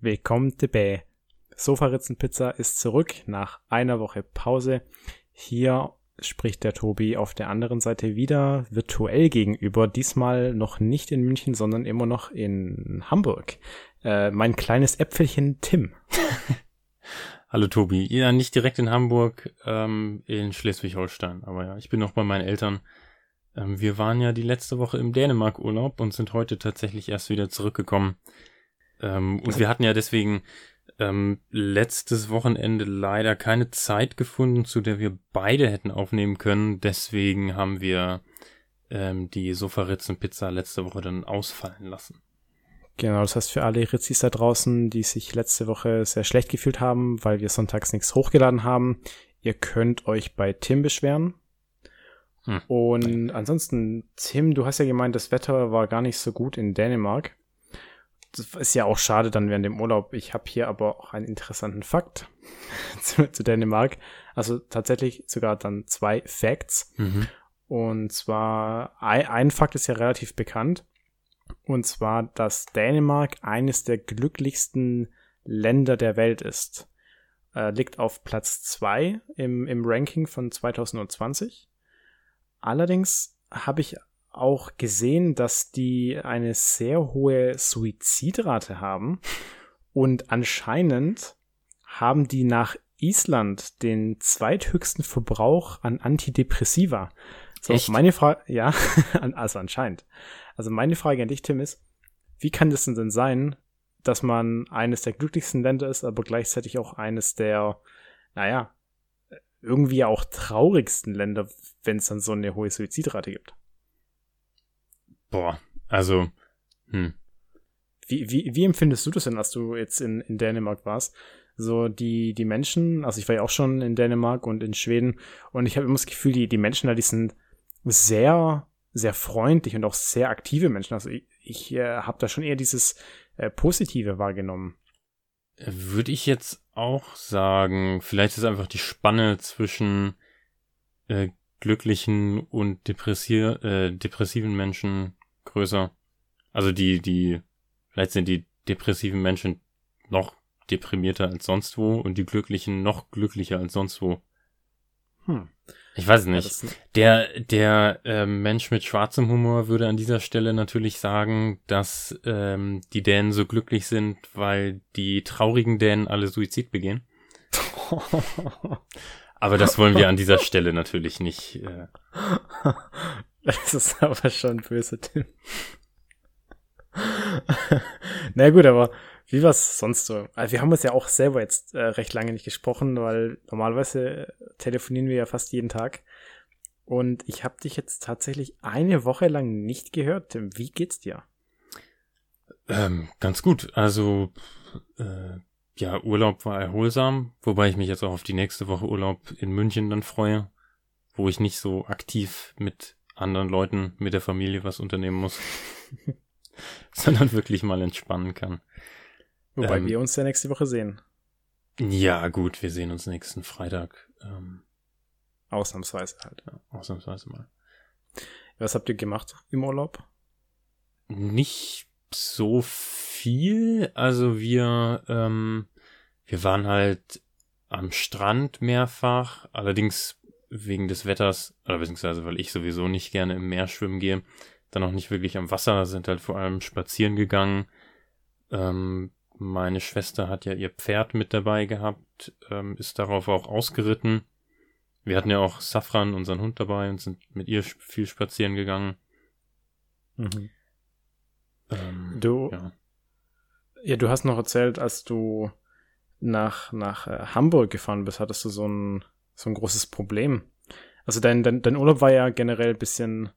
Willkommen dabei. Sofaritzenpizza ist zurück nach einer Woche Pause. Hier spricht der Tobi auf der anderen Seite wieder virtuell gegenüber. Diesmal noch nicht in München, sondern immer noch in Hamburg. Äh, mein kleines Äpfelchen Tim. Hallo Tobi. Ja, nicht direkt in Hamburg, ähm, in Schleswig-Holstein. Aber ja, ich bin noch bei meinen Eltern. Ähm, wir waren ja die letzte Woche im Dänemark-Urlaub und sind heute tatsächlich erst wieder zurückgekommen. Ähm, und wir hatten ja deswegen ähm, letztes Wochenende leider keine Zeit gefunden, zu der wir beide hätten aufnehmen können. Deswegen haben wir ähm, die Sofa-Ritzen-Pizza letzte Woche dann ausfallen lassen. Genau, das heißt für alle Ritzis da draußen, die sich letzte Woche sehr schlecht gefühlt haben, weil wir sonntags nichts hochgeladen haben, ihr könnt euch bei Tim beschweren. Hm. Und ansonsten, Tim, du hast ja gemeint, das Wetter war gar nicht so gut in Dänemark das ist ja auch schade dann während dem Urlaub. Ich habe hier aber auch einen interessanten Fakt zu, zu, Dänemark. Also tatsächlich sogar dann zwei Facts. Mhm. Und zwar, ein, ein Fakt ist ja relativ bekannt. Und zwar, dass Dänemark eines der glücklichsten Länder der Welt ist. Äh, liegt auf Platz zwei im, im Ranking von 2020. Allerdings habe ich auch gesehen, dass die eine sehr hohe Suizidrate haben und anscheinend haben die nach Island den zweithöchsten Verbrauch an Antidepressiva. So, Echt? meine Frage, ja, also anscheinend. Also meine Frage an dich, Tim, ist, wie kann das denn sein, dass man eines der glücklichsten Länder ist, aber gleichzeitig auch eines der, naja, irgendwie auch traurigsten Länder, wenn es dann so eine hohe Suizidrate gibt? Boah, also, hm. Wie, wie, wie empfindest du das denn, als du jetzt in, in Dänemark warst? So die, die Menschen, also ich war ja auch schon in Dänemark und in Schweden und ich habe immer das Gefühl, die, die Menschen da, die sind sehr, sehr freundlich und auch sehr aktive Menschen. Also ich, ich äh, habe da schon eher dieses äh, Positive wahrgenommen. Würde ich jetzt auch sagen, vielleicht ist einfach die Spanne zwischen äh, glücklichen und depressier äh, depressiven Menschen größer. Also die, die, vielleicht sind die depressiven Menschen noch deprimierter als sonst wo und die glücklichen noch glücklicher als sonst wo. Hm. Ich weiß nicht. Ja, der der äh, Mensch mit schwarzem Humor würde an dieser Stelle natürlich sagen, dass ähm, die Dänen so glücklich sind, weil die traurigen Dänen alle Suizid begehen. Aber das wollen wir an dieser Stelle natürlich nicht. Äh. Das ist aber schon böse, Tim. Na gut, aber wie war es sonst so? Also wir haben uns ja auch selber jetzt äh, recht lange nicht gesprochen, weil normalerweise telefonieren wir ja fast jeden Tag. Und ich habe dich jetzt tatsächlich eine Woche lang nicht gehört. Tim, wie geht's dir? Ähm, ganz gut. Also äh, ja, Urlaub war erholsam, wobei ich mich jetzt auch auf die nächste Woche Urlaub in München dann freue, wo ich nicht so aktiv mit anderen Leuten, mit der Familie was unternehmen muss, sondern wirklich mal entspannen kann. Wobei ähm, wir uns ja nächste Woche sehen. Ja, gut, wir sehen uns nächsten Freitag. Ähm, ausnahmsweise halt. Ja, ausnahmsweise mal. Was habt ihr gemacht im Urlaub? Nicht so viel. Also wir, ähm, wir waren halt am Strand mehrfach, allerdings wegen des Wetters, oder beziehungsweise weil ich sowieso nicht gerne im Meer schwimmen gehe, dann auch nicht wirklich am Wasser, sind halt vor allem spazieren gegangen. Ähm, meine Schwester hat ja ihr Pferd mit dabei gehabt, ähm, ist darauf auch ausgeritten. Wir hatten ja auch Safran, unseren Hund dabei und sind mit ihr viel spazieren gegangen. Mhm. Ähm, du, ja. ja. du hast noch erzählt, als du nach, nach äh, Hamburg gefahren bist, hattest du so ein, so ein großes Problem. Also dein, dein, dein Urlaub war ja generell ein bisschen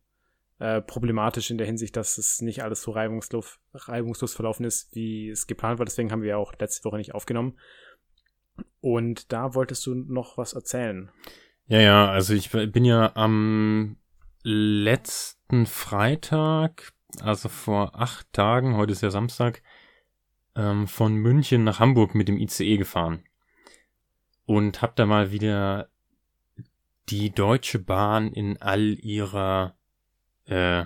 äh, problematisch in der Hinsicht, dass es nicht alles so reibungslos, reibungslos verlaufen ist, wie es geplant war. Deswegen haben wir ja auch letzte Woche nicht aufgenommen. Und da wolltest du noch was erzählen. Ja, ja, also ich bin ja am letzten Freitag also vor acht Tagen, heute ist ja Samstag, ähm, von München nach Hamburg mit dem ICE gefahren. Und hab da mal wieder die Deutsche Bahn in all ihrer, äh,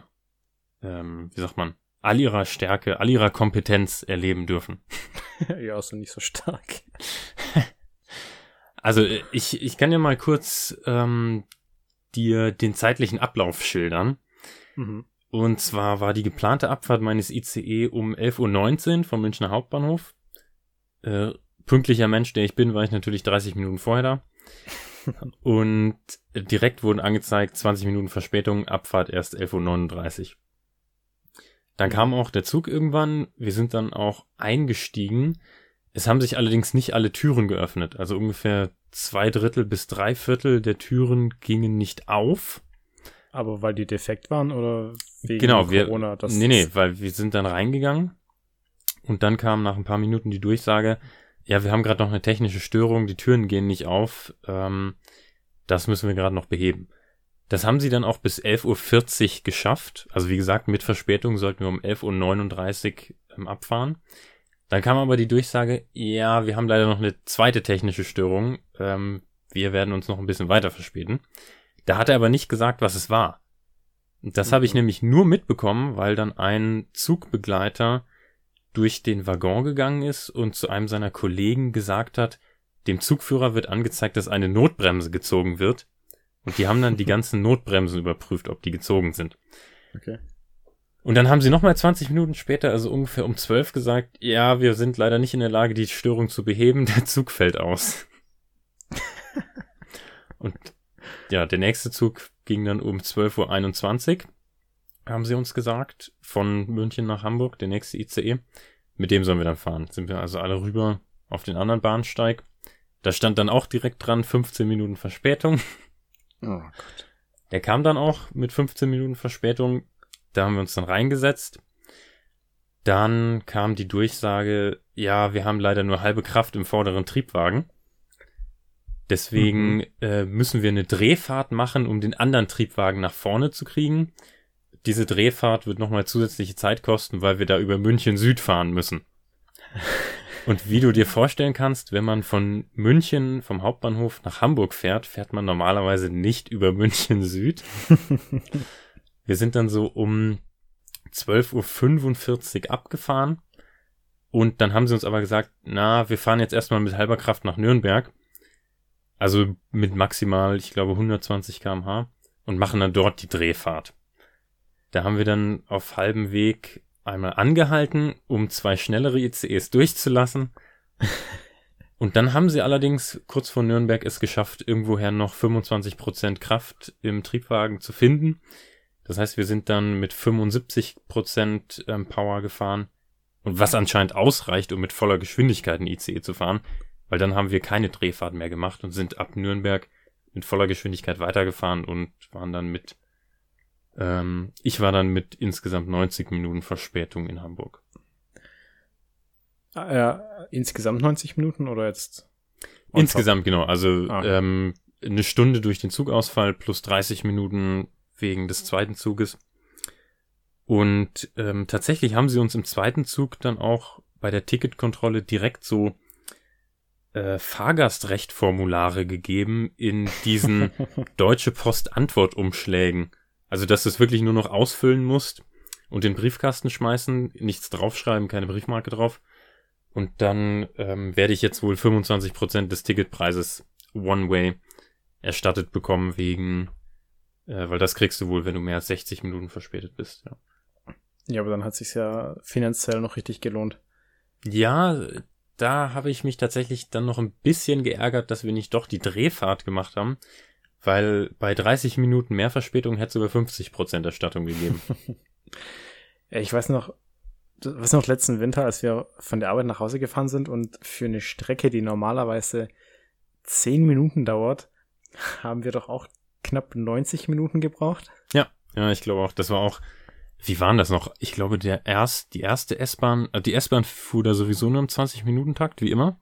ähm, wie sagt man, all ihrer Stärke, all ihrer Kompetenz erleben dürfen. ja, also nicht so stark. Also ich, ich kann ja mal kurz ähm, dir den zeitlichen Ablauf schildern. Mhm. Und zwar war die geplante Abfahrt meines ICE um 11.19 Uhr vom Münchner Hauptbahnhof. Äh, pünktlicher Mensch, der ich bin, war ich natürlich 30 Minuten vorher da. Und direkt wurden angezeigt 20 Minuten Verspätung, Abfahrt erst 11.39 Uhr. Dann kam auch der Zug irgendwann. Wir sind dann auch eingestiegen. Es haben sich allerdings nicht alle Türen geöffnet. Also ungefähr zwei Drittel bis drei Viertel der Türen gingen nicht auf. Aber weil die defekt waren oder wegen genau, Corona? Wir, nee, nee, weil wir sind dann reingegangen und dann kam nach ein paar Minuten die Durchsage, ja, wir haben gerade noch eine technische Störung, die Türen gehen nicht auf, ähm, das müssen wir gerade noch beheben. Das haben sie dann auch bis 11.40 Uhr geschafft. Also wie gesagt, mit Verspätung sollten wir um 11.39 Uhr ähm, abfahren. Dann kam aber die Durchsage, ja, wir haben leider noch eine zweite technische Störung. Ähm, wir werden uns noch ein bisschen weiter verspäten. Da hat er aber nicht gesagt, was es war. Das mhm. habe ich mhm. nämlich nur mitbekommen, weil dann ein Zugbegleiter durch den Waggon gegangen ist und zu einem seiner Kollegen gesagt hat, dem Zugführer wird angezeigt, dass eine Notbremse gezogen wird. Und die haben dann die ganzen Notbremsen überprüft, ob die gezogen sind. Okay. Und dann haben sie nochmal 20 Minuten später, also ungefähr um 12 gesagt, ja, wir sind leider nicht in der Lage, die Störung zu beheben, der Zug fällt aus. und ja, der nächste Zug ging dann um 12.21 Uhr, haben sie uns gesagt, von München nach Hamburg, der nächste ICE. Mit dem sollen wir dann fahren. Sind wir also alle rüber auf den anderen Bahnsteig. Da stand dann auch direkt dran 15 Minuten Verspätung. Oh Gott. Der kam dann auch mit 15 Minuten Verspätung. Da haben wir uns dann reingesetzt. Dann kam die Durchsage, ja, wir haben leider nur halbe Kraft im vorderen Triebwagen. Deswegen mhm. äh, müssen wir eine Drehfahrt machen, um den anderen Triebwagen nach vorne zu kriegen. Diese Drehfahrt wird nochmal zusätzliche Zeit kosten, weil wir da über München Süd fahren müssen. Und wie du dir vorstellen kannst, wenn man von München vom Hauptbahnhof nach Hamburg fährt, fährt man normalerweise nicht über München Süd. wir sind dann so um 12.45 Uhr abgefahren. Und dann haben sie uns aber gesagt, na, wir fahren jetzt erstmal mit halber Kraft nach Nürnberg. Also mit maximal, ich glaube, 120 kmh und machen dann dort die Drehfahrt. Da haben wir dann auf halbem Weg einmal angehalten, um zwei schnellere ICEs durchzulassen. Und dann haben sie allerdings kurz vor Nürnberg es geschafft, irgendwoher noch 25% Kraft im Triebwagen zu finden. Das heißt, wir sind dann mit 75% ähm, Power gefahren. Und was anscheinend ausreicht, um mit voller Geschwindigkeit ein ICE zu fahren. Weil dann haben wir keine Drehfahrt mehr gemacht und sind ab Nürnberg mit voller Geschwindigkeit weitergefahren und waren dann mit ähm, ich war dann mit insgesamt 90 Minuten Verspätung in Hamburg. Ja, insgesamt 90 Minuten oder jetzt? Insgesamt, genau. Also ah. ähm, eine Stunde durch den Zugausfall plus 30 Minuten wegen des zweiten Zuges. Und ähm, tatsächlich haben sie uns im zweiten Zug dann auch bei der Ticketkontrolle direkt so äh, Fahrgastrechtformulare gegeben in diesen Deutsche Post Antwortumschlägen. Also, dass du es wirklich nur noch ausfüllen musst und den Briefkasten schmeißen, nichts draufschreiben, keine Briefmarke drauf. Und dann ähm, werde ich jetzt wohl 25% des Ticketpreises One-Way erstattet bekommen wegen, äh, weil das kriegst du wohl, wenn du mehr als 60 Minuten verspätet bist, ja. Ja, aber dann hat sich's ja finanziell noch richtig gelohnt. Ja, da habe ich mich tatsächlich dann noch ein bisschen geärgert, dass wir nicht doch die Drehfahrt gemacht haben, weil bei 30 Minuten mehr Verspätung hätte es über 50% Erstattung gegeben. ich weiß noch, was noch letzten Winter, als wir von der Arbeit nach Hause gefahren sind und für eine Strecke, die normalerweise 10 Minuten dauert, haben wir doch auch knapp 90 Minuten gebraucht. Ja, ja, ich glaube auch, das war auch, wie waren das noch? Ich glaube, der erst, die erste S-Bahn, äh, die S-Bahn fuhr da sowieso nur im 20-Minuten-Takt, wie immer.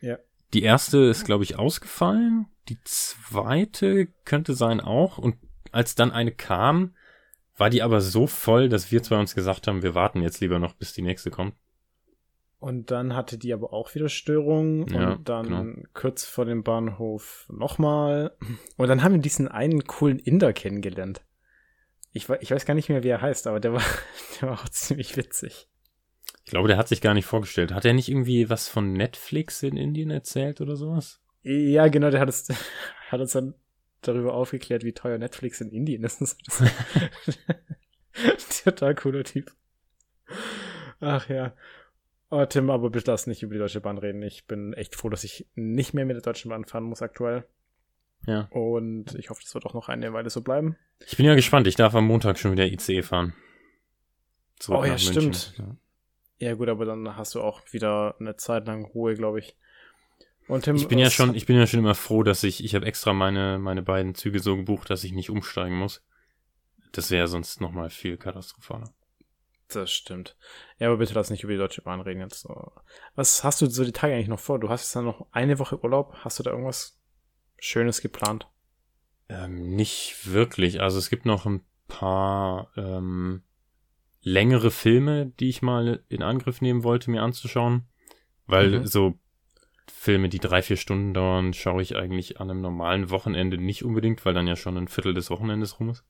Ja. Die erste ist, glaube ich, ausgefallen. Die zweite könnte sein auch. Und als dann eine kam, war die aber so voll, dass wir zwei uns gesagt haben, wir warten jetzt lieber noch, bis die nächste kommt. Und dann hatte die aber auch wieder Störungen ja, und dann genau. kurz vor dem Bahnhof nochmal. Und dann haben wir diesen einen coolen Inder kennengelernt. Ich, ich weiß gar nicht mehr, wie er heißt, aber der war, der war auch ziemlich witzig. Ich glaube, der hat sich gar nicht vorgestellt. Hat er nicht irgendwie was von Netflix in Indien erzählt oder sowas? Ja, genau, der hat, es, hat uns dann darüber aufgeklärt, wie teuer Netflix in Indien ist. Total cooler Typ. Ach ja. Oh, Tim, aber bitte lass nicht über die Deutsche Bahn reden. Ich bin echt froh, dass ich nicht mehr mit der Deutschen Bahn fahren muss aktuell. Ja. Und ich hoffe, das wird auch noch eine Weile so bleiben. Ich bin ja gespannt. Ich darf am Montag schon wieder ICE fahren. Zurück oh ja, stimmt. Ja. ja. gut, aber dann hast du auch wieder eine Zeit lang Ruhe, glaube ich. Tim, ich bin ja schon, ich bin ja schon immer froh, dass ich, ich habe extra meine, meine beiden Züge so gebucht, dass ich nicht umsteigen muss. Das wäre sonst nochmal viel katastrophaler. Das stimmt. Ja, aber bitte lass nicht über die Deutsche Bahn reden jetzt. Was hast du so die Tage eigentlich noch vor? Du hast jetzt dann noch eine Woche Urlaub. Hast du da irgendwas Schönes geplant? Ähm, nicht wirklich. Also es gibt noch ein paar ähm, längere Filme, die ich mal in Angriff nehmen wollte, mir anzuschauen. Weil mhm. so Filme, die drei, vier Stunden dauern, schaue ich eigentlich an einem normalen Wochenende nicht unbedingt, weil dann ja schon ein Viertel des Wochenendes rum ist.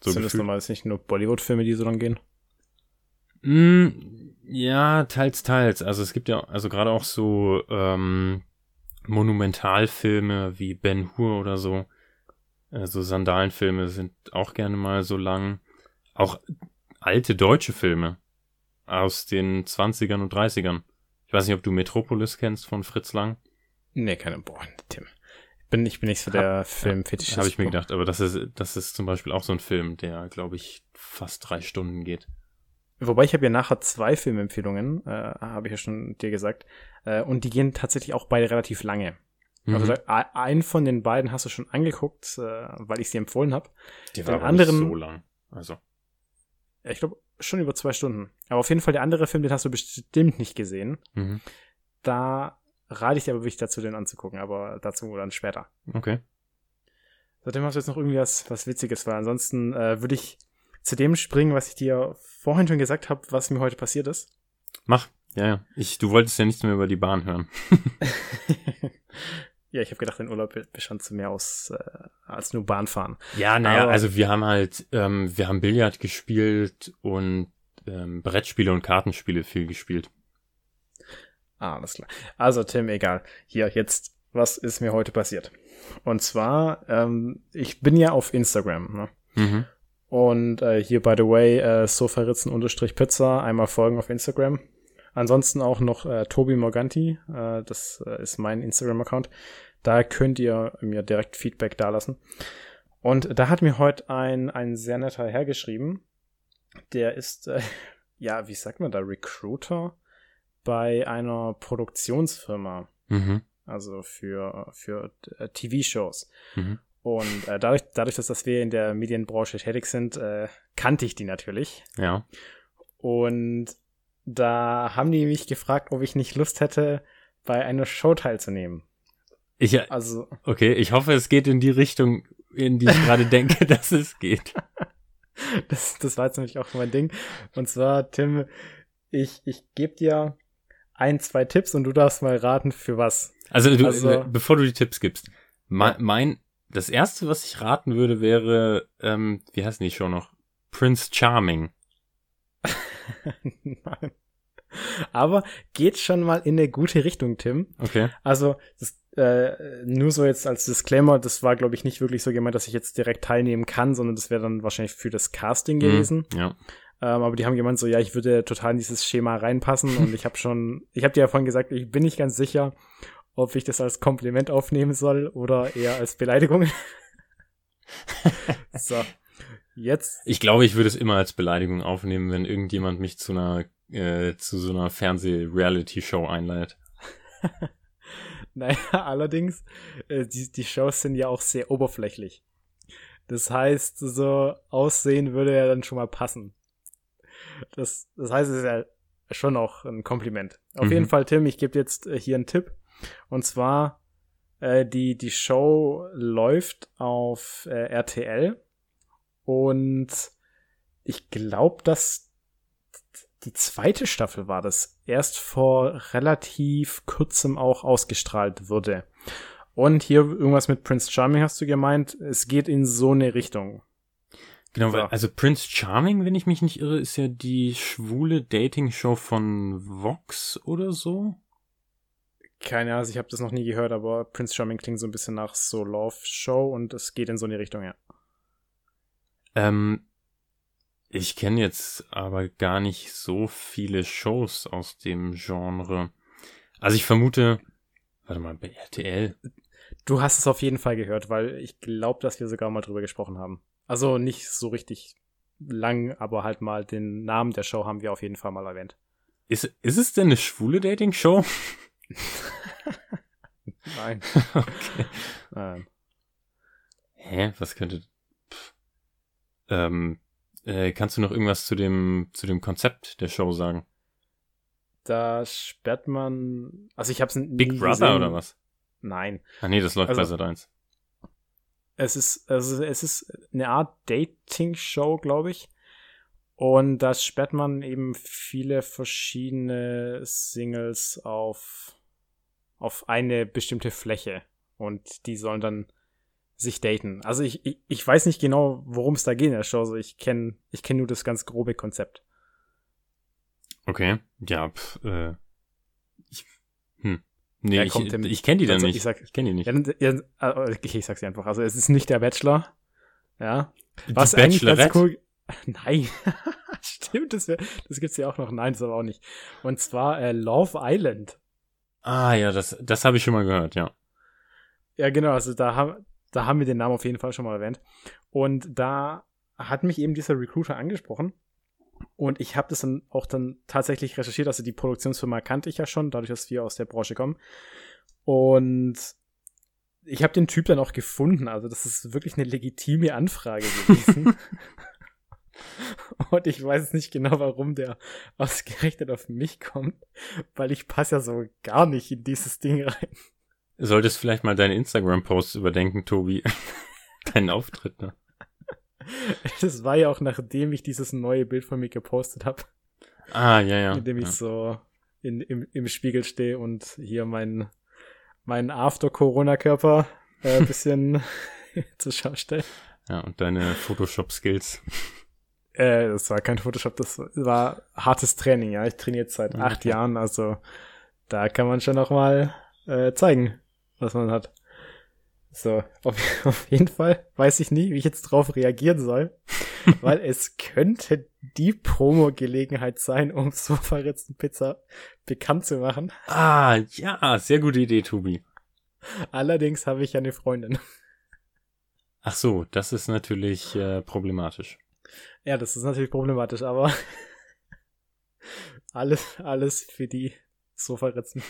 So Sind das normalerweise nicht nur Bollywood-Filme, die so lang gehen? Mm, ja, teils, teils. Also es gibt ja, also gerade auch so ähm, Monumentalfilme wie Ben Hur oder so. Also Sandalenfilme sind auch gerne mal so lang. Auch alte deutsche Filme aus den 20ern und 30ern. Ich weiß nicht, ob du Metropolis kennst von Fritz Lang. Nee, keine, boah, Tim. Bin, ich bin nicht so der hab, Filmfetischist. Habe ich mir gedacht, aber das ist, das ist zum Beispiel auch so ein Film, der, glaube ich, fast drei Stunden geht. Wobei ich habe ja nachher zwei Filmempfehlungen, äh, habe ich ja schon dir gesagt. Äh, und die gehen tatsächlich auch beide relativ lange. Mhm. Also ein von den beiden hast du schon angeguckt, äh, weil ich sie empfohlen habe. Die war anderen, nicht so lang. Also. Ich glaube schon über zwei Stunden. Aber auf jeden Fall der andere Film, den hast du bestimmt nicht gesehen. Mhm. Da rate ich dir aber wirklich dazu, den anzugucken, aber dazu dann später. Okay. Seitdem hast du jetzt noch irgendwie was, was Witziges, weil ansonsten äh, würde ich zu dem springen, was ich dir vorhin schon gesagt habe, was mir heute passiert ist? Mach. Ja, ja. Ich, du wolltest ja nichts mehr über die Bahn hören. ja, ich habe gedacht, dein Urlaub bestand zu mehr aus äh, als nur Bahnfahren. Ja, naja, also wir haben halt, ähm, wir haben Billard gespielt und ähm, Brettspiele und Kartenspiele viel gespielt. Ah, alles klar. Also Tim, egal. Hier, jetzt, was ist mir heute passiert? Und zwar, ähm, ich bin ja auf Instagram. Ne? Mhm. Und äh, hier, by the way, äh, sofaritzen-pizza, einmal folgen auf Instagram. Ansonsten auch noch äh, Tobi Morganti, äh, das äh, ist mein Instagram-Account. Da könnt ihr mir direkt Feedback dalassen. Und da hat mir heute ein, ein sehr netter Herr geschrieben. Der ist, äh, ja, wie sagt man da, Recruiter bei einer Produktionsfirma. Mhm. Also für, für äh, TV-Shows. Mhm. Und äh, dadurch, dadurch, dass wir in der Medienbranche tätig sind, äh, kannte ich die natürlich. Ja. Und da haben die mich gefragt, ob ich nicht Lust hätte, bei einer Show teilzunehmen. Ich, äh, also, okay, ich hoffe, es geht in die Richtung, in die ich gerade denke, dass es geht. Das, das war jetzt nämlich auch mein Ding. Und zwar, Tim, ich, ich gebe dir ein, zwei Tipps und du darfst mal raten, für was. Also, du, also bevor du die Tipps gibst, mein, mein das erste, was ich raten würde, wäre, ähm, wie heißen die schon noch? Prince Charming. Nein. Aber geht schon mal in eine gute Richtung, Tim. Okay. Also, das, äh, nur so jetzt als Disclaimer, das war, glaube ich, nicht wirklich so gemeint, dass ich jetzt direkt teilnehmen kann, sondern das wäre dann wahrscheinlich für das Casting mhm, gewesen. Mm, ja. Ähm, aber die haben gemeint so, ja, ich würde total in dieses Schema reinpassen und ich habe schon, ich habe dir ja vorhin gesagt, ich bin nicht ganz sicher, ob ich das als Kompliment aufnehmen soll oder eher als Beleidigung. so. Jetzt. Ich glaube, ich würde es immer als Beleidigung aufnehmen, wenn irgendjemand mich zu einer, äh, zu so einer Fernseh-Reality-Show einleitet. naja, allerdings, äh, die, die Shows sind ja auch sehr oberflächlich. Das heißt, so aussehen würde ja dann schon mal passen. Das, das heißt, es ist ja schon auch ein Kompliment. Auf mhm. jeden Fall, Tim, ich gebe jetzt äh, hier einen Tipp. Und zwar, äh, die, die Show läuft auf äh, RTL und ich glaube, dass die zweite Staffel war das erst vor relativ kurzem auch ausgestrahlt wurde. Und hier irgendwas mit Prince Charming hast du gemeint, es geht in so eine Richtung. Genau, so. weil, also Prince Charming, wenn ich mich nicht irre, ist ja die schwule Dating-Show von Vox oder so. Keine Ahnung, ich habe das noch nie gehört, aber Prince Charming klingt so ein bisschen nach so Love Show und es geht in so eine Richtung, ja. Ähm, ich kenne jetzt aber gar nicht so viele Shows aus dem Genre. Also ich vermute, warte mal, bei RTL. Du hast es auf jeden Fall gehört, weil ich glaube, dass wir sogar mal drüber gesprochen haben. Also nicht so richtig lang, aber halt mal den Namen der Show haben wir auf jeden Fall mal erwähnt. Ist, ist es denn eine schwule Dating-Show? Nein. okay. Nein. Hä? Was könnte. Ähm, äh, kannst du noch irgendwas zu dem, zu dem Konzept der Show sagen? Da sperrt man. Also ich hab's nie Big Brother gesehen. oder was? Nein. Ah nee, das läuft Also- bei Sat 1. Es ist, also es ist eine Art Dating-Show, glaube ich. Und da sperrt man eben viele verschiedene Singles auf, auf eine bestimmte Fläche. Und die sollen dann sich daten. Also ich, ich, ich weiß nicht genau, worum es da geht in der Show. Also ich kenne ich kenn nur das ganz grobe Konzept. Okay. Ja, pf, äh. Ich, hm. Nee, Ja, ich, dem- ich kenne die dann also nicht. ich sag- ich kenne die nicht. Ja, ja, äh, okay, ich sag's dir einfach. Also es ist nicht der Bachelor. Ja. Die Was eigentlich ganz cool. Nein. Stimmt, das, wär, das gibt's ja auch noch. Nein, das aber auch nicht. Und zwar äh, Love Island. Ah ja, das, das habe ich schon mal gehört, ja. Ja, genau. Also da haben, da haben wir den Namen auf jeden Fall schon mal erwähnt. Und da hat mich eben dieser Recruiter angesprochen. Und ich habe das dann auch dann tatsächlich recherchiert. Also die Produktionsfirma kannte ich ja schon, dadurch, dass wir aus der Branche kommen. Und ich habe den Typ dann auch gefunden. Also das ist wirklich eine legitime Anfrage gewesen. Und ich weiß nicht genau, warum der ausgerechnet auf mich kommt, weil ich passe ja so gar nicht in dieses Ding rein. Solltest vielleicht mal deine Instagram-Posts überdenken, Tobi. Deinen Auftritt, ne? Das war ja auch nachdem ich dieses neue Bild von mir gepostet habe, Ah, ja, ja. in dem ich ja. so in, im, im Spiegel stehe und hier meinen mein After-Corona-Körper äh, ein bisschen zur Schau stelle. ja, und deine Photoshop-Skills. Äh, das war kein Photoshop, das war hartes Training, ja. Ich trainiere jetzt seit Okay. acht Jahren, also da kann man schon noch mal äh, zeigen, was man hat. So, auf, auf jeden Fall weiß ich nie, wie ich jetzt drauf reagieren soll, weil es könnte die Promo-Gelegenheit sein, um Sofaretzen Pizza bekannt zu machen. Ah, ja, sehr gute Idee, Tobi. Allerdings habe ich ja eine Freundin. Ach so, das ist natürlich äh, problematisch. Ja, das ist natürlich problematisch, aber alles, alles für die Sofaretzen.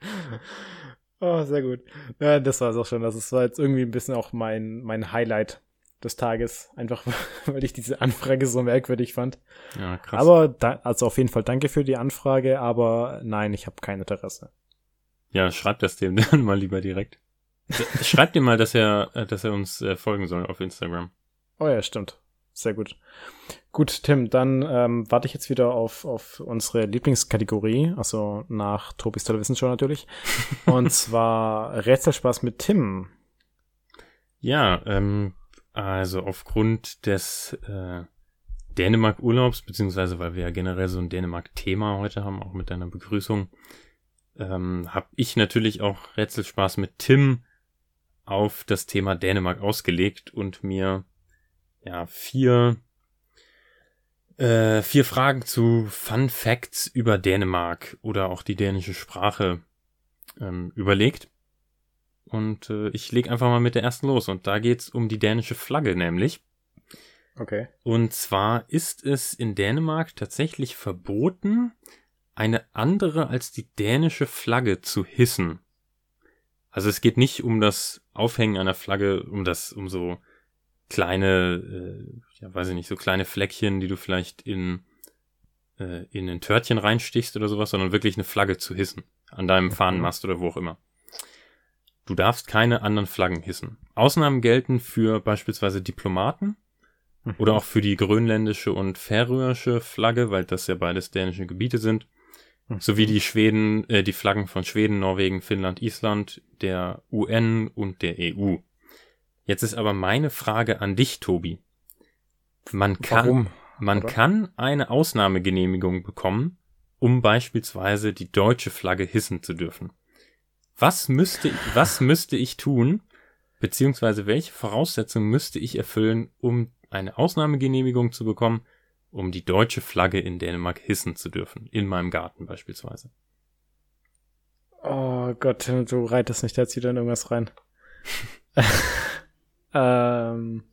oh, sehr gut. Ja, das war es auch schon. Das war jetzt irgendwie ein bisschen auch mein, mein Highlight des Tages. Einfach, weil ich diese Anfrage so merkwürdig fand. ja, krass. Aber, da, also auf jeden Fall danke für die Anfrage, aber nein, ich habe kein Interesse. ja, schreib das dem dann mal lieber direkt. Schreib dem mal, dass er, äh, dass er uns äh, folgen soll auf Instagram. Oh ja, stimmt. Sehr gut. Gut, Tim, dann ähm, warte ich jetzt wieder auf, auf unsere Lieblingskategorie, also nach Tobis tolle Wissensshow natürlich. Und zwar Rätselspaß mit Tim. Ja, ähm, also aufgrund des äh, Dänemark-Urlaubs, beziehungsweise weil wir ja generell so ein Dänemark-Thema heute haben, auch mit deiner Begrüßung, ähm, habe ich natürlich auch Rätselspaß mit Tim auf das Thema Dänemark ausgelegt und mir ja vier äh, vier Fragen zu Fun Facts über Dänemark oder auch die dänische Sprache ähm, überlegt. Und äh, ich leg einfach mal mit der ersten los. Und da geht's um die dänische Flagge nämlich. Okay. Und zwar ist es in Dänemark tatsächlich verboten, eine andere als die dänische Flagge zu hissen. Also es geht nicht um das Aufhängen einer Flagge, um das, um so kleine, äh, ja weiß ich nicht, so kleine Fleckchen, die du vielleicht in äh, in ein Törtchen reinstichst oder sowas, sondern wirklich eine Flagge zu hissen. An deinem Fahnenmast oder wo auch immer. Du darfst keine anderen Flaggen hissen. Ausnahmen gelten für beispielsweise Diplomaten oder auch für die grönländische und färöische Flagge, weil das ja beides dänische Gebiete sind, sowie die Schweden, äh, die Flaggen von Schweden, Norwegen, Finnland, Island, der UN und der EU. Jetzt ist aber meine Frage an dich, Tobi. Man kann, Warum? man Oder? kann eine Ausnahmegenehmigung bekommen, um beispielsweise die deutsche Flagge hissen zu dürfen. Was müsste, was müsste ich tun, beziehungsweise welche Voraussetzungen müsste ich erfüllen, um eine Ausnahmegenehmigung zu bekommen, um die deutsche Flagge in Dänemark hissen zu dürfen, in meinem Garten beispielsweise? Oh Gott, du reitest nicht jetzt wieder in irgendwas rein. ähm,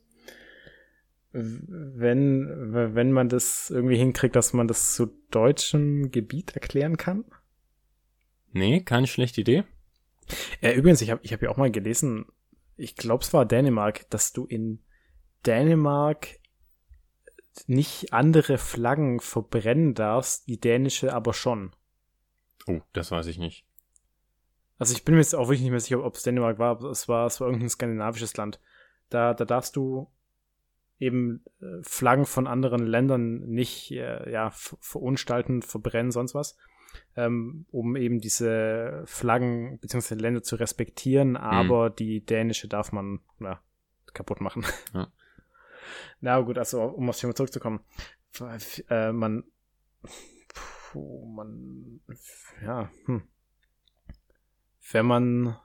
wenn, wenn man das irgendwie hinkriegt, dass man das zu deutschem Gebiet erklären kann. Nee, keine schlechte Idee. Ja, übrigens, ich habe ich hab ja auch mal gelesen, ich glaube, es war Dänemark, dass du in Dänemark nicht andere Flaggen verbrennen darfst, die dänische aber schon. Oh, das weiß ich nicht. Also ich bin mir jetzt auch wirklich nicht mehr sicher, ob es Dänemark war, aber es war, es war irgendein skandinavisches Land. Da, da darfst du eben äh, Flaggen von anderen Ländern nicht äh, ja, ver- verunstalten, verbrennen, sonst was. Ähm, um eben diese Flaggen bzw. Länder zu respektieren, aber die dänische darf man ja, kaputt machen. Ja. Na gut, also um aufs Thema zurückzukommen. Äh, man, puh, man, ja, hm wenn man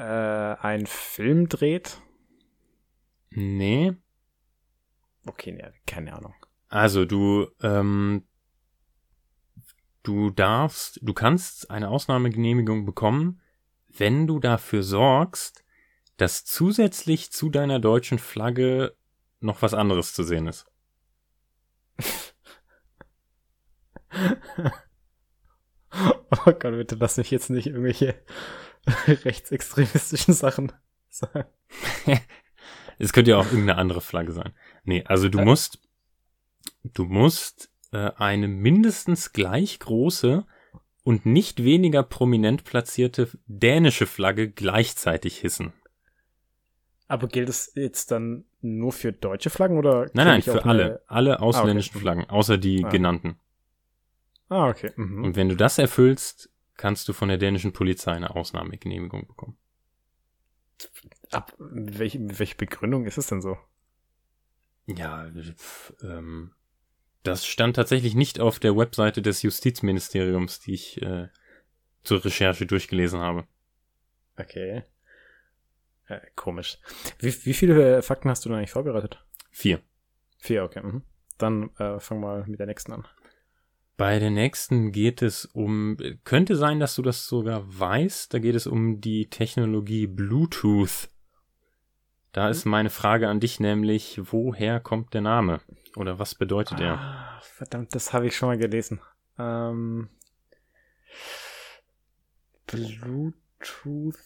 äh, einen Film dreht. Nee. Okay, nee, keine Ahnung. Also du, ähm, du darfst, du kannst eine Ausnahmegenehmigung bekommen, wenn du dafür sorgst, dass zusätzlich zu deiner deutschen Flagge noch was anderes zu sehen ist. Oh Gott, bitte lass mich jetzt nicht irgendwelche rechtsextremistischen Sachen sagen. Es könnte ja auch irgendeine andere Flagge sein. Nee, also du Äh. musst, du musst äh, eine mindestens gleich große und nicht weniger prominent platzierte dänische Flagge gleichzeitig hissen. Aber gilt es jetzt dann nur für deutsche Flaggen oder? Nein, nein, für alle. eine- Alle ausländischen Mhm. Flaggen, außer die Ah. genannten. Ah, okay. Mhm. Und wenn du das erfüllst, kannst du von der dänischen Polizei eine Ausnahmegenehmigung bekommen. Ab, welche, welche Begründung ist es denn so? Ja, ähm, das stand tatsächlich nicht auf der Webseite des Justizministeriums, die ich äh, zur Recherche durchgelesen habe. Okay. Äh, komisch. Wie, wie viele Fakten hast du denn eigentlich vorbereitet? Vier. Vier, okay. Mhm. Dann äh, fang mal mit der nächsten an. Bei der nächsten geht es um, könnte sein, dass du das sogar weißt, da geht es um die Technologie Bluetooth. Da ist meine Frage an dich nämlich, woher kommt der Name? Oder was bedeutet er? Ah, verdammt, das habe ich schon mal gelesen. Ähm, Bluetooth.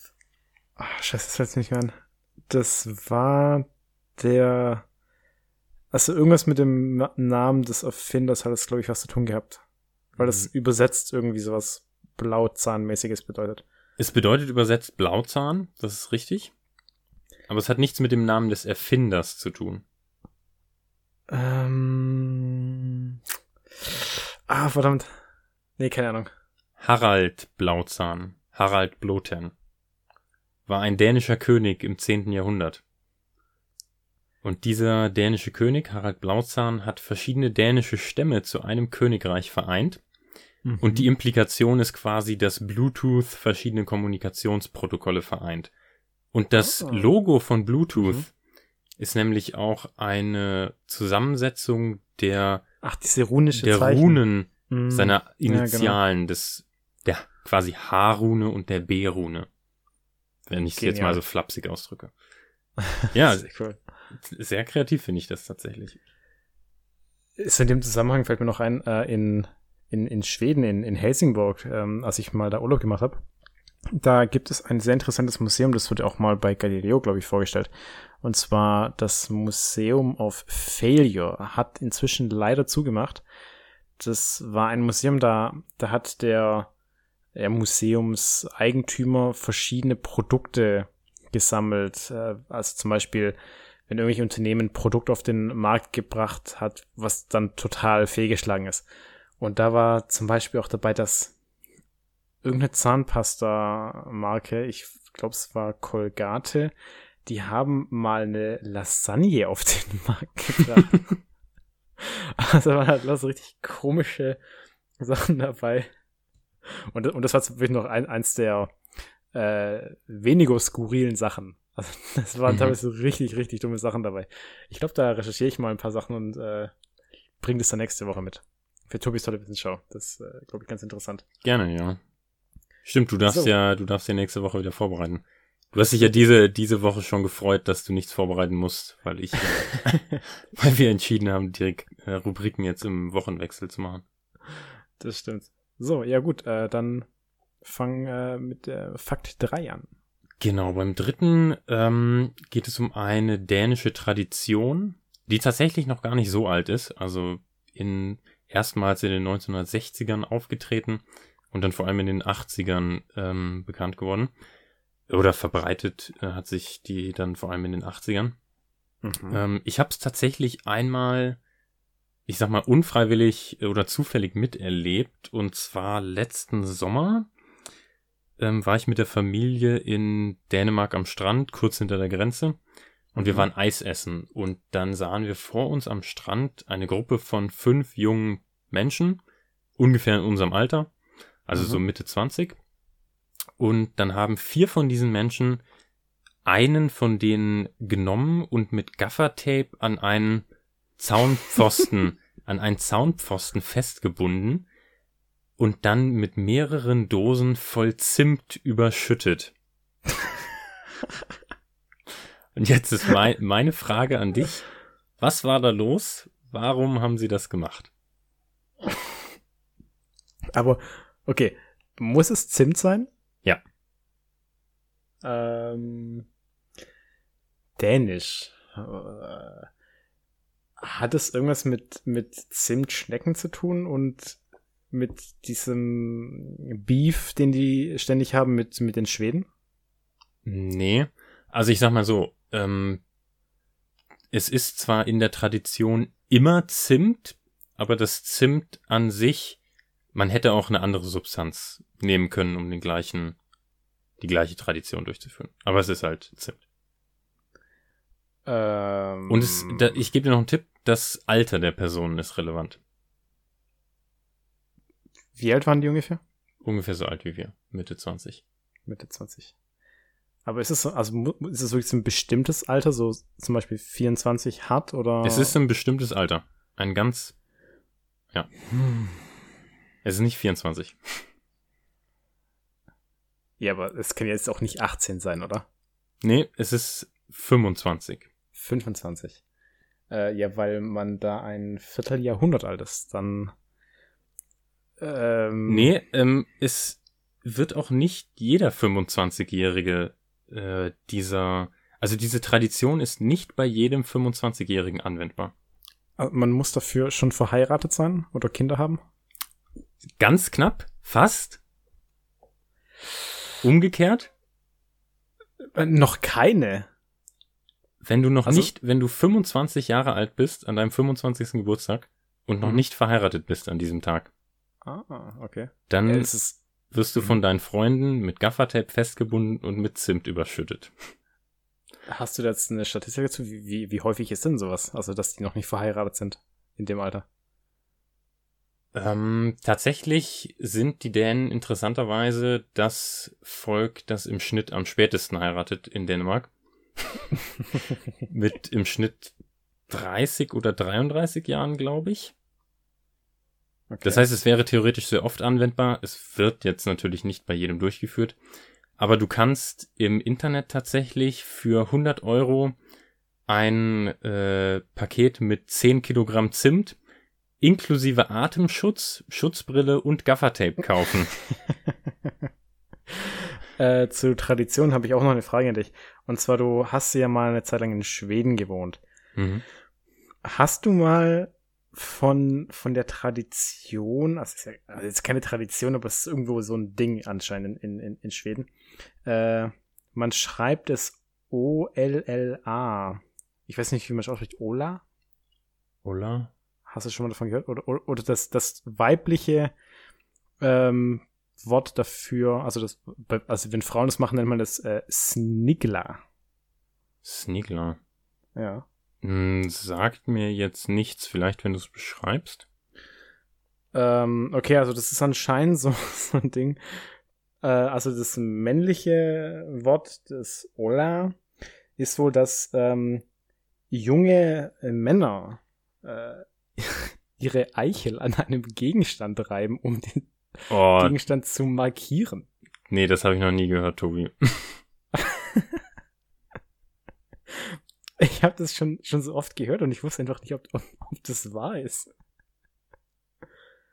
Ah, scheiße, das fällt nicht mehr an. Das war der. Also irgendwas mit dem Na- Namen des Erfinders hat es, glaube ich, was zu tun gehabt. Weil das übersetzt irgendwie sowas Blauzahnmäßiges bedeutet. Es bedeutet übersetzt Blauzahn, das ist richtig. Aber es hat nichts mit dem Namen des Erfinders zu tun. Ähm. Ah, verdammt. Nee, keine Ahnung. Harald Blauzahn, Harald Bloten, war ein dänischer König im 10. Jahrhundert. Und dieser dänische König, Harald Blauzahn, hat verschiedene dänische Stämme zu einem Königreich vereint. Und die Implikation ist quasi, dass Bluetooth verschiedene Kommunikationsprotokolle vereint. Und das Ah. Logo von Bluetooth Mhm. ist nämlich auch eine Zusammensetzung der, Ach, diese runische der Zeichen. Runen Mhm. seiner genau. Initialen, des, der quasi H-Rune und der B-Rune. Wenn ich es jetzt mal so flapsig ausdrücke. Ja, Sehr cool. sehr kreativ finde ich das tatsächlich. Ist in dem Zusammenhang fällt mir noch ein, äh, in, in, in Schweden, in, in Helsingborg, ähm, als ich mal da Urlaub gemacht habe, da gibt es ein sehr interessantes Museum, das wurde auch mal bei Galileo, glaube ich, vorgestellt. Und zwar das Museum of Failure hat inzwischen leider zugemacht. Das war ein Museum, da, da hat der, der Museumseigentümer verschiedene Produkte gesammelt. Äh, also zum Beispiel, wenn irgendwelche Unternehmen ein Produkt auf den Markt gebracht hat, was dann total fehlgeschlagen ist. Und da war zum Beispiel auch dabei, dass irgendeine Zahnpasta-Marke, ich glaube, es war Colgate, die haben mal eine Lasagne auf den Markt gebracht. also man hat so richtig komische Sachen dabei. Und, und das war wirklich noch ein, eins der äh, weniger skurrilen Sachen. Also das waren mhm. teilweise so richtig, richtig dumme Sachen dabei. Ich glaube, da recherchiere ich mal ein paar Sachen und äh, bringe das dann nächste Woche mit. Für Tobis tolle Wissensschau. Das äh, glaube ich ganz interessant. Gerne, ja. Stimmt, du darfst so. ja, du darfst ja nächste Woche wieder vorbereiten. Du hast dich ja diese, diese Woche schon gefreut, dass du nichts vorbereiten musst, weil ich, weil wir entschieden haben, die äh, Rubriken jetzt im Wochenwechsel zu machen. Das stimmt. So, ja gut, äh, dann fang äh, mit der Fakt 3 an. Genau, beim dritten ähm, geht es um eine dänische Tradition, die tatsächlich noch gar nicht so alt ist. Also in erstmals in den 1960ern aufgetreten und dann vor allem in den 80ern ähm, bekannt geworden oder verbreitet äh, hat sich die dann vor allem in den 80ern. Mhm. Ähm, ich habe es tatsächlich einmal, ich sag mal, unfreiwillig oder zufällig miterlebt. Und zwar letzten Sommer ähm, war ich mit der Familie in Dänemark am Strand, kurz hinter der Grenze. Und wir mhm. waren Eis essen. Und dann sahen wir vor uns am Strand eine Gruppe von fünf jungen Menschen, ungefähr in unserem Alter, also mhm. so Mitte 20. Und dann haben vier von diesen Menschen einen von denen genommen und mit Gaffertape an einen Zaunpfosten, an einen Zaunpfosten festgebunden und dann mit mehreren Dosen voll Zimt überschüttet. und jetzt ist mein, meine Frage an dich. Was war da los? Warum haben sie das gemacht? Aber, okay, muss es Zimt sein? Ja. Ähm, Dänisch. Hat es irgendwas mit, mit Zimtschnecken zu tun und mit diesem Beef, den die ständig haben mit, mit den Schweden? Nee. Also ich sag mal so, ähm, es ist zwar in der Tradition immer Zimt, aber das Zimt an sich man hätte auch eine andere Substanz nehmen können, um den gleichen, die gleiche Tradition durchzuführen. Aber es ist halt Zimt. Ähm, Und es, da, ich gebe dir noch einen Tipp, das Alter der Person ist relevant. Wie alt waren die ungefähr? Ungefähr so alt wie wir, Mitte 20. Mitte 20. Aber ist es, also ist es wirklich ein bestimmtes Alter, so zum Beispiel 24 hat oder? Es ist ein bestimmtes Alter. Ein ganz, ja. Hm. Es ist nicht 24. Ja, aber es kann jetzt auch nicht 18 sein, oder? Nee, es ist 25. 25. Äh, ja, weil man da ein Vierteljahrhundert alt ist, dann. Ähm, nee, ähm, es wird auch nicht jeder 25-Jährige äh, dieser. Also diese Tradition ist nicht bei jedem 25-Jährigen anwendbar. Also man muss dafür schon verheiratet sein oder Kinder haben? Ganz knapp, fast. Umgekehrt? Äh, noch keine. Wenn du noch also, nicht, wenn du 25 Jahre alt bist an deinem 25. Geburtstag und noch mhm. nicht verheiratet bist an diesem Tag. Ah, okay. Dann ja, wirst du von mhm. deinen Freunden mit Gaffertape festgebunden und mit Zimt überschüttet. Hast du jetzt eine Statistik dazu? Wie, wie, wie häufig ist denn sowas? Also, dass die noch nicht verheiratet sind in dem Alter? Ähm, tatsächlich sind die Dänen interessanterweise das Volk, das im Schnitt am spätesten heiratet in Dänemark. Mit im Schnitt 30 oder 33 Jahren, glaube ich. Okay. Das heißt, es wäre theoretisch sehr oft anwendbar. Es wird jetzt natürlich nicht bei jedem durchgeführt. Aber du kannst im Internet tatsächlich für 100 Euro ein äh, Paket mit 10 Kilogramm Zimt inklusive Atemschutz, Schutzbrille und Gaffertape kaufen. äh, zu Tradition habe ich auch noch eine Frage an dich. Und zwar, du hast ja mal eine Zeit lang in Schweden gewohnt. Mhm. Hast du mal von, von der Tradition, also ist ja also ist keine Tradition, aber es ist irgendwo so ein Ding anscheinend in, in, in Schweden. Äh, man schreibt es O-L-L-A. Ich weiß nicht, wie man es ausspricht. Ola? Ola? Hast du schon mal davon gehört? Oder, oder, oder das, das weibliche ähm, Wort dafür, also das, also wenn Frauen das machen, nennt man das äh, Snigla. Snigler. Ja. Hm, sagt mir jetzt nichts, vielleicht wenn du es beschreibst. Ähm, okay, also das ist anscheinend so, so ein Ding. Äh, also das männliche Wort des Ola ist wohl, dass ähm, junge Männer äh, ihre Eichel an einem Gegenstand reiben, um den Oh, Gegenstand zu markieren. nee, das habe ich noch nie gehört, Tobi. Ich habe das schon, schon so oft gehört und ich wusste einfach nicht, ob, ob, ob das wahr ist.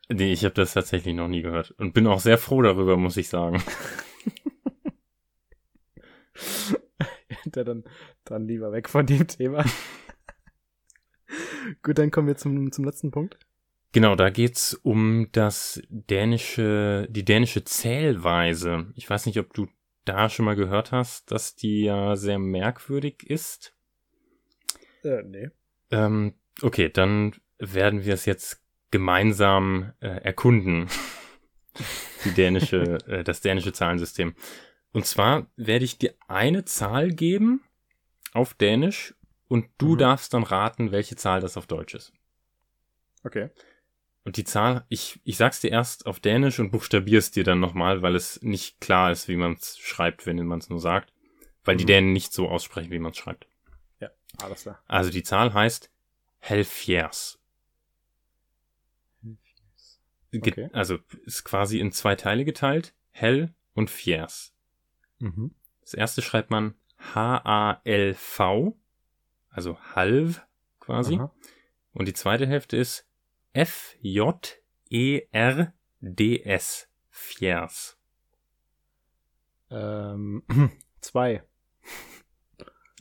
Nee, ich habe das tatsächlich noch nie gehört. Und bin auch sehr froh darüber, muss ich sagen. Der dann, dann lieber weg von dem Thema. Gut, dann kommen wir zum, zum letzten Punkt. Genau, da geht's um das dänische, die dänische Zählweise. Ich weiß nicht, ob du da schon mal gehört hast, dass die ja sehr merkwürdig ist. Äh, nee. Ähm, okay, dann werden wir es jetzt gemeinsam äh, erkunden. Die dänische, äh, das dänische Zahlensystem. Und zwar werde ich dir eine Zahl geben auf Dänisch und du Mhm. darfst dann raten, welche Zahl das auf Deutsch ist. Okay. Und die Zahl, ich, ich sag's dir erst auf Dänisch und buchstabier's dir dann nochmal, weil es nicht klar ist, wie man es schreibt, wenn man es nur sagt. Weil die Mhm. Dänen nicht so aussprechen, wie man es schreibt. Alles klar. Also die Zahl heißt Helfjers. Ge- Okay. Also ist quasi in zwei Teile geteilt. Hell und Fjers. Mhm. Das erste schreibt man H-A-L-V, also halb quasi. Aha. Und die zweite Hälfte ist E F-J-E-R-D-S. Fjers. Ähm, zwei.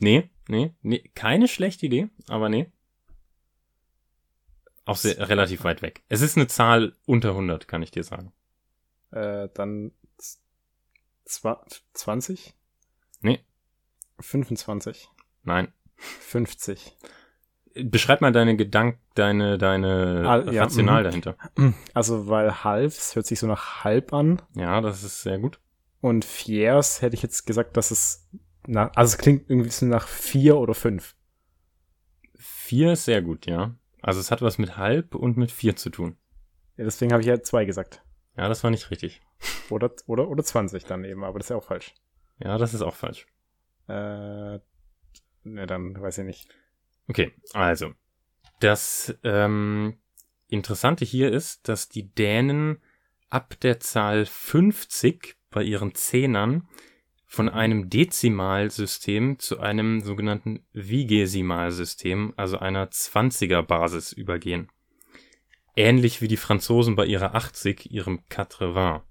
Nee, nee, nee, keine schlechte Idee, aber nee. Auch sehr, relativ weit weg. Es ist eine Zahl unter 100, kann ich dir sagen. Äh, dann z- zwa 20? Nee. 25. Nein. 50. Beschreib mal deine Gedank, deine, deine Ah, ja, Rational mhm. dahinter. Also, weil halb, es hört sich so nach halb an. Ja, das ist sehr gut. Und Fiers hätte ich jetzt gesagt, dass es nach, also es klingt irgendwie so nach vier oder fünf. Vier ist sehr gut, ja. Also es hat was mit halb und mit vier zu tun. Ja, deswegen habe ich ja zwei gesagt. Ja, das war nicht richtig. Oder, oder, oder 20 dann eben, aber das ist ja auch falsch. Ja, das ist auch falsch. Äh, ne, dann weiß ich nicht. Okay, also. Das ähm, Interessante hier ist, dass die Dänen ab der Zahl 50 bei ihren Zehnern von einem Dezimalsystem zu einem sogenannten Vigesimalsystem, also einer 20er Basis übergehen. Ähnlich wie die Franzosen bei ihrer 80, ihrem Quatre-Vingts.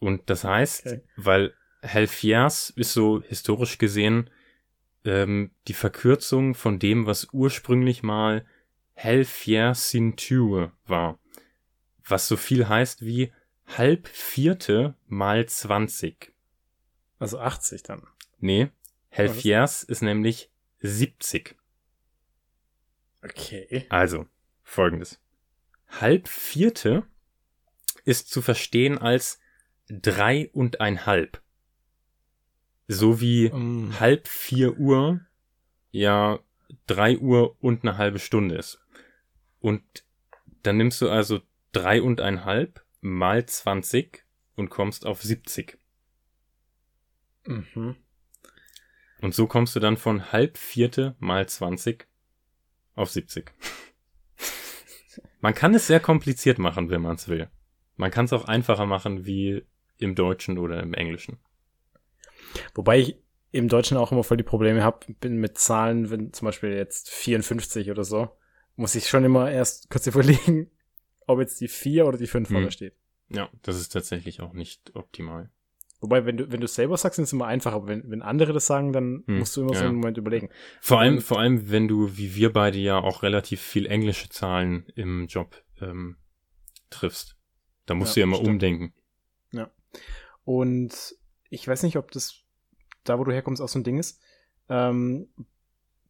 Und das heißt, Okay. weil Helfiers ist so historisch gesehen ähm, die Verkürzung von dem, was ursprünglich mal Helfier Ceinture war. Was so viel heißt wie halb vierte mal 20. Also 80 dann. Nee, Helfiers ist nämlich 70. Okay. Also, folgendes. Halb vierte ist zu verstehen als drei und ein halb. So wie Um, halb vier Uhr ja drei Uhr und eine halbe Stunde ist. Und dann nimmst du also drei und ein halb mal 20 und kommst auf 70. mhm. Und so kommst du dann von halb vierte mal 20 auf 70. Man kann es sehr kompliziert machen, wenn man es will. Man kann es auch einfacher machen wie im Deutschen oder im Englischen. Wobei ich im Deutschen auch immer voll die Probleme habe bin mit Zahlen, wenn zum Beispiel jetzt 54 oder so, muss ich schon immer erst kurz überlegen, ob jetzt die 4 oder die 5 Hm. vorne steht. Ja, das ist tatsächlich auch nicht optimal. Wobei, wenn du, wenn du es selber sagst, ist es immer einfacher, aber wenn, wenn andere das sagen, dann Hm, musst du immer so ja. einen Moment überlegen. Vor allem, Und- vor allem, wenn du, wie wir beide ja auch relativ viel englische Zahlen im Job ähm, triffst. Da musst Ja, du ja immer stimmt. umdenken. Und ich weiß nicht, ob das da, wo du herkommst, auch so ein Ding ist. Ähm,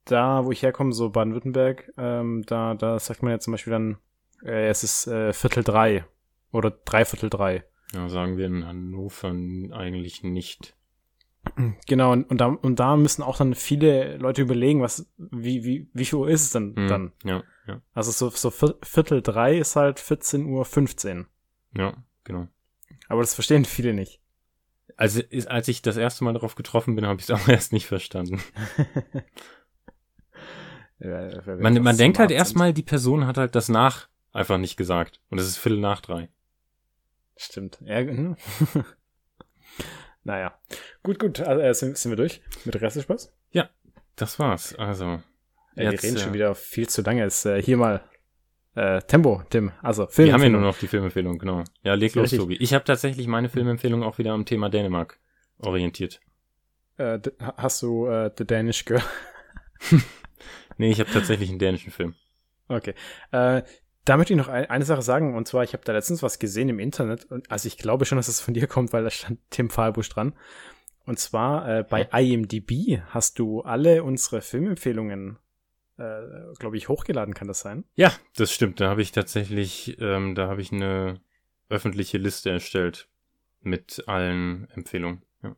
da, wo ich herkomme, so Baden-Württemberg, ähm, da, da sagt man ja zum Beispiel dann, äh, es ist äh, Viertel drei oder Dreiviertel drei. Ja, sagen wir in Hannover eigentlich nicht. Genau, und, und, da, und da müssen auch dann viele Leute überlegen, was, wie, wie, wie viel Uhr ist es denn Mhm. dann? Ja, ja. Also so, so Vier- Viertel drei ist halt 14 Uhr 15. Ja, genau. Aber das verstehen viele nicht. Also ist, als ich das erste Mal darauf getroffen bin, habe ich es auch erst nicht verstanden. Ja, Man, man denkt halt erstmal, die Person hat halt das nach einfach nicht gesagt. Und es ist Viertel nach drei. Stimmt. Ja, hm. naja. Gut, gut. Also, äh, sind, sind wir durch mit Restespaß? Das war's. Also. Ja, wir jetzt, reden äh, schon wieder viel zu lange. Ist äh, hier mal äh, Tempo, Tim. Also Wir haben ja nur noch die Filmempfehlung, genau. Ja, leg Ja, los. Tobi. Ich habe tatsächlich meine Filmempfehlung auch wieder am Thema Dänemark orientiert. Äh, hast du äh, The Danish Girl? Nee, ich habe tatsächlich einen dänischen Film. Okay. Äh, da möchte ich noch ein, eine Sache sagen, und zwar, ich habe da letztens was gesehen im Internet, und also ich glaube schon, dass es von dir kommt, weil da stand Tim Fahlbusch dran. Und zwar äh, bei IMDb hast du alle unsere Filmempfehlungen, äh, glaube ich, hochgeladen, kann das sein? Ja, das stimmt. Da habe ich tatsächlich, ähm, da habe ich eine öffentliche Liste erstellt mit allen Empfehlungen. Ja.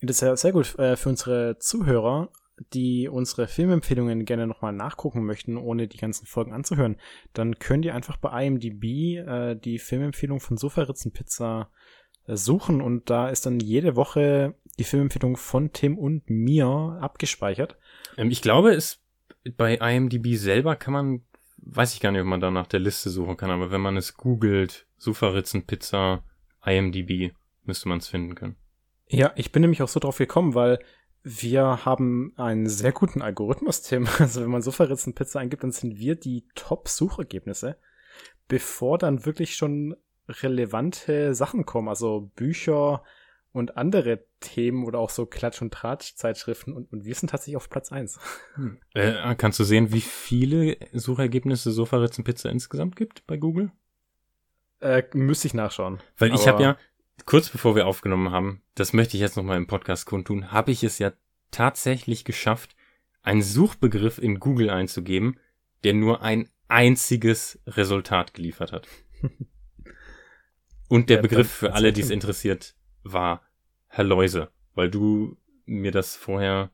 Das ist ja sehr gut äh, für unsere Zuhörer, die unsere Filmempfehlungen gerne nochmal nachgucken möchten, ohne die ganzen Folgen anzuhören. Dann könnt ihr einfach bei IMDb äh, die Filmempfehlung von Sofaritzenpizza äh, suchen und da ist dann jede Woche die Filmempfehlung von Tim und mir abgespeichert. Ähm, ich glaube, es bei IMDb selber kann man, weiß ich gar nicht, ob man da nach der Liste suchen kann, aber wenn man es googelt, Sufaritzenpizza, IMDb, müsste man es finden können. Ja, ich bin nämlich auch so drauf gekommen, weil wir haben einen sehr guten Algorithmus, Tim. Also wenn man Sofaritzenpizza eingibt, dann sind wir die Top-Suchergebnisse, bevor dann wirklich schon relevante Sachen kommen, also Bücher und andere Themen oder auch so Klatsch- und Tratsch-Zeitschriften und, und wir sind tatsächlich auf Platz eins. Äh, kannst du sehen, wie viele Suchergebnisse Sofaritzenpizza insgesamt gibt bei Google? Äh, müsste ich nachschauen. Weil ich habe ja, kurz bevor wir aufgenommen haben, das möchte ich jetzt nochmal im Podcast kundtun, habe ich es ja tatsächlich geschafft, einen Suchbegriff in Google einzugeben, der nur ein einziges Resultat geliefert hat. Und der Ja, Begriff für alle, die es interessiert, war Herr Läuse, weil du mir das vorher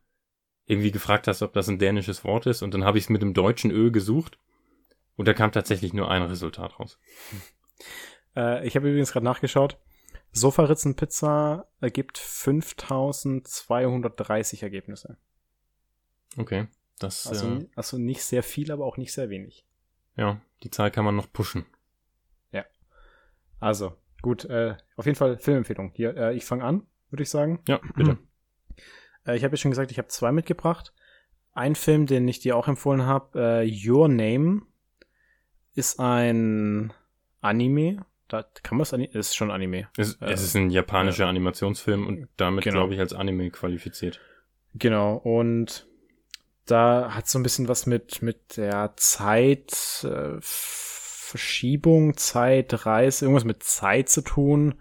irgendwie gefragt hast, ob das ein dänisches Wort ist und dann habe ich es mit dem deutschen Ö gesucht und da kam tatsächlich nur ein Resultat raus. Äh, ich habe übrigens gerade nachgeschaut. Sofaritzenpizza ergibt 5230 Ergebnisse. Okay, das Also, äh, also nicht sehr viel, aber auch nicht sehr wenig. Ja, die Zahl kann man noch pushen. Also, gut, äh, auf jeden Fall Filmempfehlung. Hier, äh, ich fange an, würde ich sagen. Ja, bitte. Äh, ich habe ja schon gesagt, ich habe zwei mitgebracht. Ein Film, den ich dir auch empfohlen habe, äh, Your Name, ist ein Anime. Da kann man es ist schon Anime. Es, Äh, es ist ein japanischer Animationsfilm und damit, Genau. glaube ich, als Anime qualifiziert. Genau, und da hat so ein bisschen was mit, mit der Zeit, äh, Verschiebung, Zeitreise, irgendwas mit Zeit zu tun.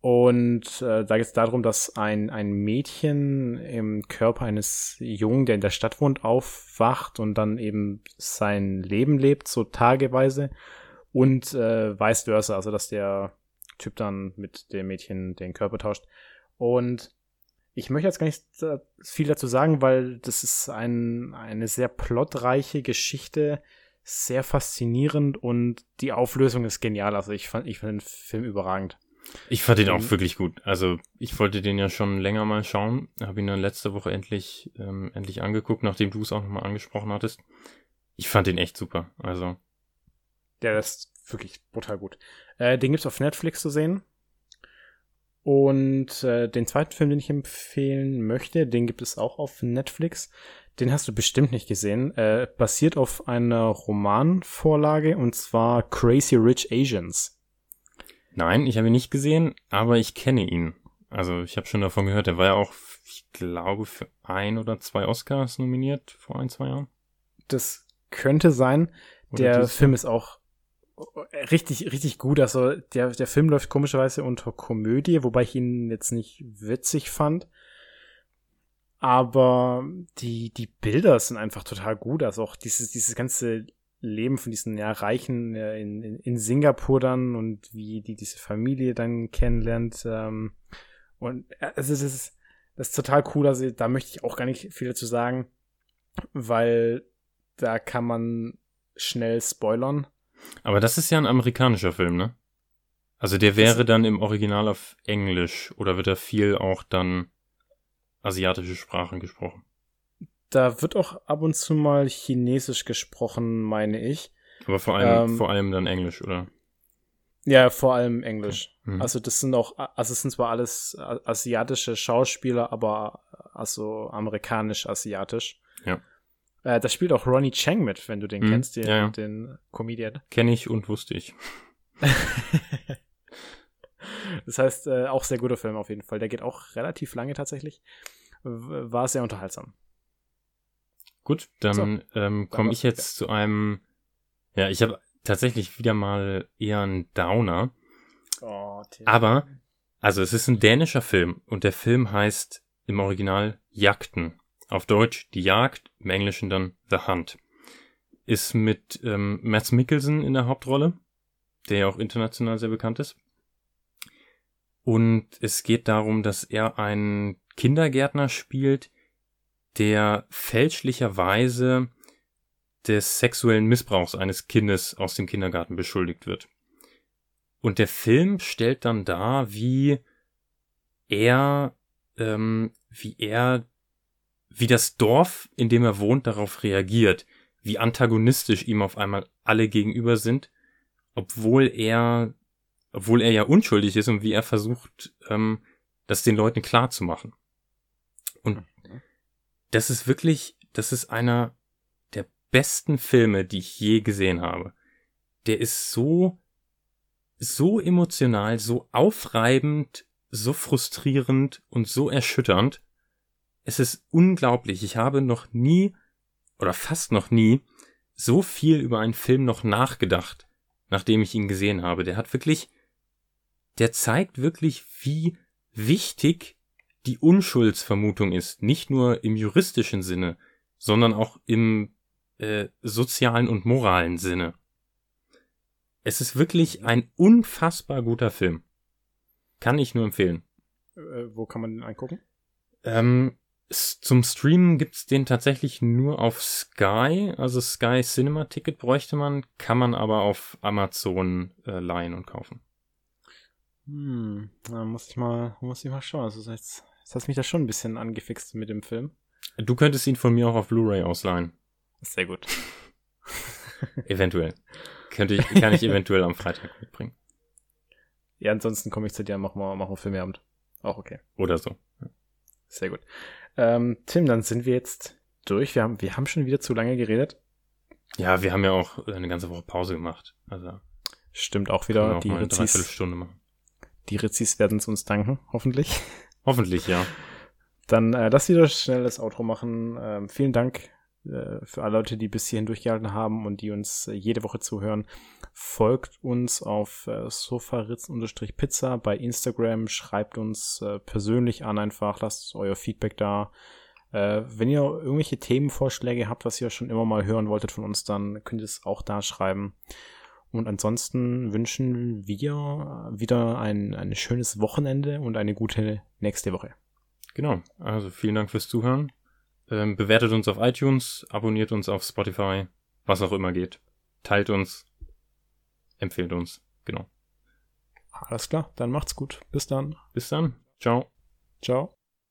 Und äh, da geht es darum, dass ein, ein Mädchen im Körper eines Jungen, der in der Stadt wohnt, aufwacht und dann eben sein Leben lebt, so tageweise. Und äh, vice versa, also dass der Typ dann mit dem Mädchen den Körper tauscht. Und ich möchte jetzt gar nicht viel dazu sagen, weil das ist ein, eine sehr plotreiche Geschichte, sehr faszinierend und die Auflösung ist genial. Also ich fand, ich fand den Film überragend. Ich fand ihn auch Mhm. wirklich gut. Also ich wollte den ja schon länger mal schauen, habe ihn dann letzte Woche endlich ähm, endlich angeguckt, nachdem du es auch nochmal angesprochen hattest. Ich fand ihn echt super. Also Der ist wirklich brutal gut. Äh, den gibt's auf Netflix zu sehen. Und äh, den zweiten Film, den ich empfehlen möchte, den gibt es auch auf Netflix. Den hast du bestimmt nicht gesehen. Äh, basiert auf einer Romanvorlage und zwar Crazy Rich Asians. nein, ich habe ihn nicht gesehen, aber ich kenne ihn. Also ich habe schon davon gehört, er war ja auch, ich glaube, für ein oder zwei Oscars nominiert vor ein, zwei Jahren. Das könnte sein. Oder Der Film ist auch richtig, richtig gut. Also der, der Film läuft komischerweise unter Komödie, wobei ich ihn jetzt nicht witzig fand. Aber die, die Bilder sind einfach total gut. Also auch dieses, dieses ganze Leben von diesen ja, Reichen in, in, in Singapur dann und wie die diese Familie dann kennenlernt. Ähm, und äh, also es ist, das ist total cool. Also da möchte ich auch gar nicht viel dazu sagen, weil da kann man schnell spoilern. Aber das ist ja ein amerikanischer Film, ne? Also der wäre dann im Original auf Englisch oder wird da viel auch dann asiatische Sprachen gesprochen? Da wird auch ab und zu mal Chinesisch gesprochen, meine ich. Aber vor allem, ähm, vor allem dann Englisch, oder? Ja, vor allem Englisch. Okay. Mhm. Also das sind auch, also es sind zwar alles asiatische Schauspieler, aber also amerikanisch-asiatisch. Ja. Äh, da spielt auch Ronnie Chang mit, wenn du den mhm. kennst, den, ja, ja. den Comedian. Kenne ich und wusste ich. das heißt, äh, auch sehr guter Film auf jeden Fall. Der geht auch relativ lange tatsächlich. War sehr unterhaltsam. Gut, dann so, ähm, komme ich jetzt ja. zu einem. Ja, ich habe tatsächlich wieder mal eher einen Downer. Oh, Aber, also es ist ein dänischer Film und der Film heißt im Original Jagden. Auf Deutsch Die Jagd, im Englischen dann The Hunt. Ist mit ähm, Mads Mikkelsen in der Hauptrolle, der ja auch international sehr bekannt ist. Und es geht darum, dass er einen Kindergärtner spielt, der fälschlicherweise des sexuellen Missbrauchs eines Kindes aus dem Kindergarten beschuldigt wird. Und der Film stellt dann dar, wie er, ähm, wie er, wie das Dorf, in dem er wohnt, darauf reagiert, wie antagonistisch ihm auf einmal alle gegenüber sind, obwohl er, obwohl er ja unschuldig ist und wie er versucht, ähm, das den Leuten klar zu machen. Und das ist wirklich, das ist einer besten Filme, die ich je gesehen habe. Der ist so, so emotional, so aufreibend, so frustrierend und so erschütternd. Es ist unglaublich. Ich habe noch nie oder fast noch nie so viel über einen Film noch nachgedacht, nachdem ich ihn gesehen habe. Der hat wirklich, der zeigt wirklich, wie wichtig die Unschuldsvermutung ist. Nicht nur im juristischen Sinne, sondern auch im äh, sozialen und moralen Sinne. Es ist wirklich ein unfassbar guter Film. Kann ich nur empfehlen. Äh, wo kann man den angucken? Ähm, zum Streamen gibt's den tatsächlich nur auf Sky, also Sky Cinema Ticket bräuchte man, kann man aber auf Amazon äh, leihen und kaufen. Hm, da muss ich mal, muss ich mal schauen. Also jetzt, jetzt hast mich da schon ein bisschen angefixt mit dem Film. Du könntest ihn von mir auch auf Blu-ray ausleihen. Sehr gut. eventuell. Könnte ich, kann ich eventuell am Freitag mitbringen. Ja, ansonsten komme ich zu dir, machen wir, machen wir Filmabend. Auch okay. Oder so. Sehr gut. Ähm, Tim, dann sind wir jetzt durch. Wir haben, wir haben schon wieder zu lange geredet. Ja, wir haben ja auch eine ganze Woche Pause gemacht. Also Stimmt auch wieder. Auch die Rezis. Die Rezis werden es uns danken, hoffentlich. Hoffentlich, ja. Dann äh, lass wieder schnell das Outro machen. Ähm, vielen Dank für alle Leute, die bis hierhin durchgehalten haben und die uns äh, jede Woche zuhören, folgt uns auf äh, sofaritz-pizza bei Instagram, schreibt uns äh, persönlich an einfach, lasst euer Feedback da. Äh, wenn ihr irgendwelche Themenvorschläge habt, was ihr schon immer mal hören wolltet von uns, dann könnt ihr es auch da schreiben. Und ansonsten wünschen wir wieder ein, ein schönes Wochenende und eine gute nächste Woche. Genau. Also vielen Dank fürs Zuhören. Ähm, bewertet uns auf iTunes, abonniert uns auf Spotify, was auch immer geht. Teilt uns, empfehlt uns, genau. Alles klar, dann macht's gut. Bis dann. Bis dann. Ciao. Ciao.